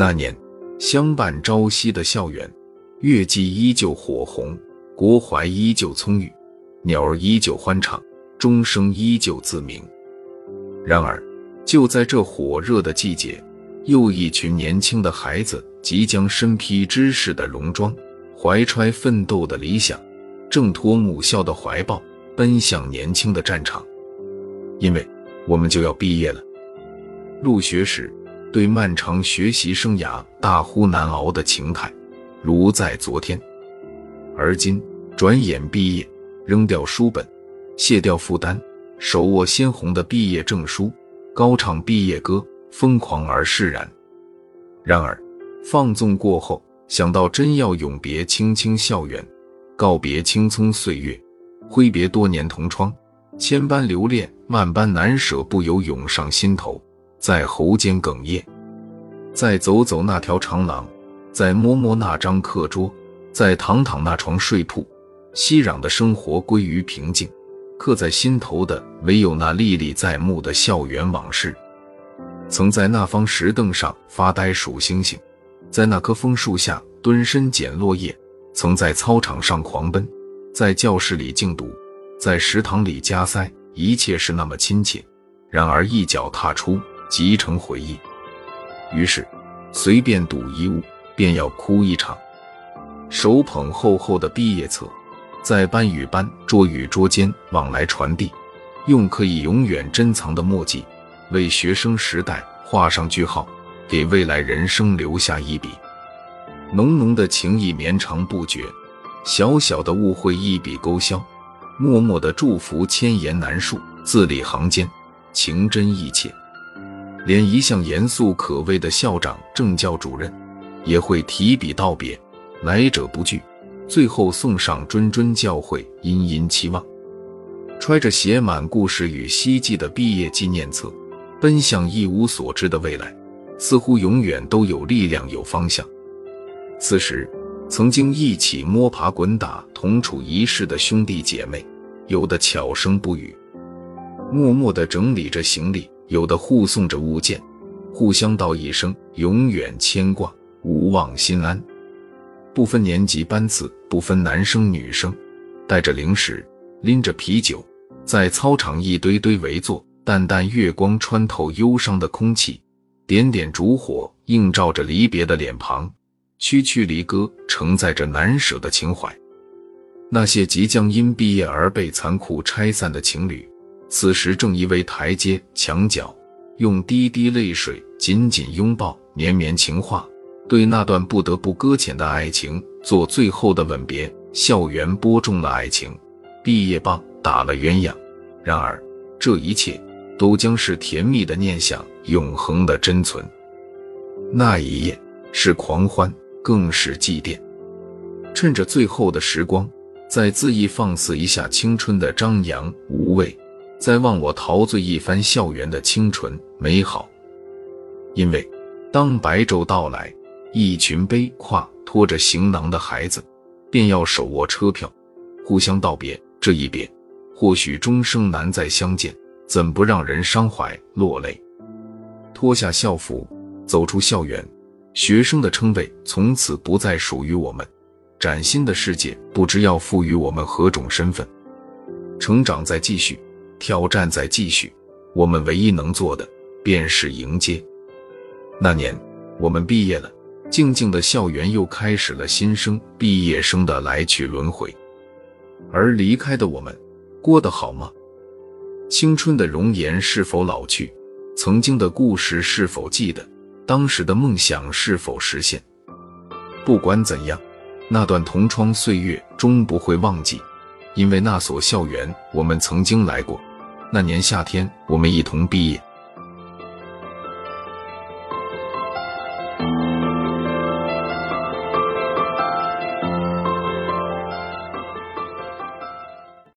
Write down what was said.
那年，相伴朝夕的校园，月季依旧火红，国槐依旧葱郁，鸟儿依旧欢唱，钟声依旧自鸣。然而，就在这火热的季节，又一群年轻的孩子即将身披知识的戎装，怀揣奋斗的理想，挣脱母校的怀抱，奔向年轻的战场。因为我们就要毕业了。入学时，对漫长学习生涯大呼难熬的情态，如在昨天；而今，转眼毕业，扔掉书本，卸掉负担，手握鲜红的毕业证书，高唱毕业歌，疯狂而释然。然而，放纵过后，想到真要永别青青校园，告别青葱岁月，挥别多年同窗，千般留恋，万般难舍，不由涌上心头。在喉间哽咽，再走走那条长廊，再摸摸那张课桌，再躺躺那床睡铺，熙攘的生活归于平静，刻在心头的唯有那历历在目的校园往事。曾在那方石凳上发呆数星星，在那棵枫树下蹲身捡落叶，曾在操场上狂奔，在教室里静读，在食堂里加塞，一切是那么亲切。然而一脚踏出。集成回忆，于是随便睹一物，便要哭一场。手捧厚厚的毕业册，在班与班、桌与桌间往来传递，用可以永远珍藏的墨迹，为学生时代画上句号，给未来人生留下一笔。浓浓的情谊绵长不绝，小小的误会一笔勾销，默默的祝福千言难述，字里行间情真意切。连一向严肃可畏的校长、政教主任，也会提笔道别，来者不拒，最后送上谆谆教诲、殷殷期望。揣着写满故事与希冀的毕业纪念册，奔向一无所知的未来，似乎永远都有力量、有方向。此时，曾经一起摸爬滚打、同处一室的兄弟姐妹，有的悄声不语，默默地整理着行李。有的护送着物件，互相道一声永远牵挂，无忘心安。不分年级班次，不分男生女生，带着零食，拎着啤酒，在操场一堆堆围坐。淡淡月光穿透忧伤的空气，点点烛火映照着离别的脸庞，区区离歌承载着难舍的情怀。那些即将因毕业而被残酷拆散的情侣。此时正依偎台阶墙角，用滴滴泪水紧紧拥抱，绵绵情话，对那段不得不搁浅的爱情做最后的吻别。校园播种了爱情，毕业棒打了鸳鸯。然而，这一切都将是甜蜜的念想，永恒的珍存。那一夜是狂欢，更是祭奠。趁着最后的时光，再恣意放肆一下青春的张扬无畏。再忘我陶醉一番校园的清纯美好，因为当白昼到来，一群背挎拖着行囊的孩子，便要手握车票，互相道别。这一别，或许终生难再相见，怎不让人伤怀落泪？脱下校服，走出校园，学生的称谓从此不再属于我们。崭新的世界不知要赋予我们何种身份，成长在继续。挑战在继续，我们唯一能做的便是迎接。那年，我们毕业了，静静的校园又开始了新生、毕业生的来去轮回。而离开的我们，过得好吗？青春的容颜是否老去？曾经的故事是否记得？当时的梦想是否实现？不管怎样，那段同窗岁月终不会忘记，因为那所校园，我们曾经来过。那年夏天，我们一同毕业。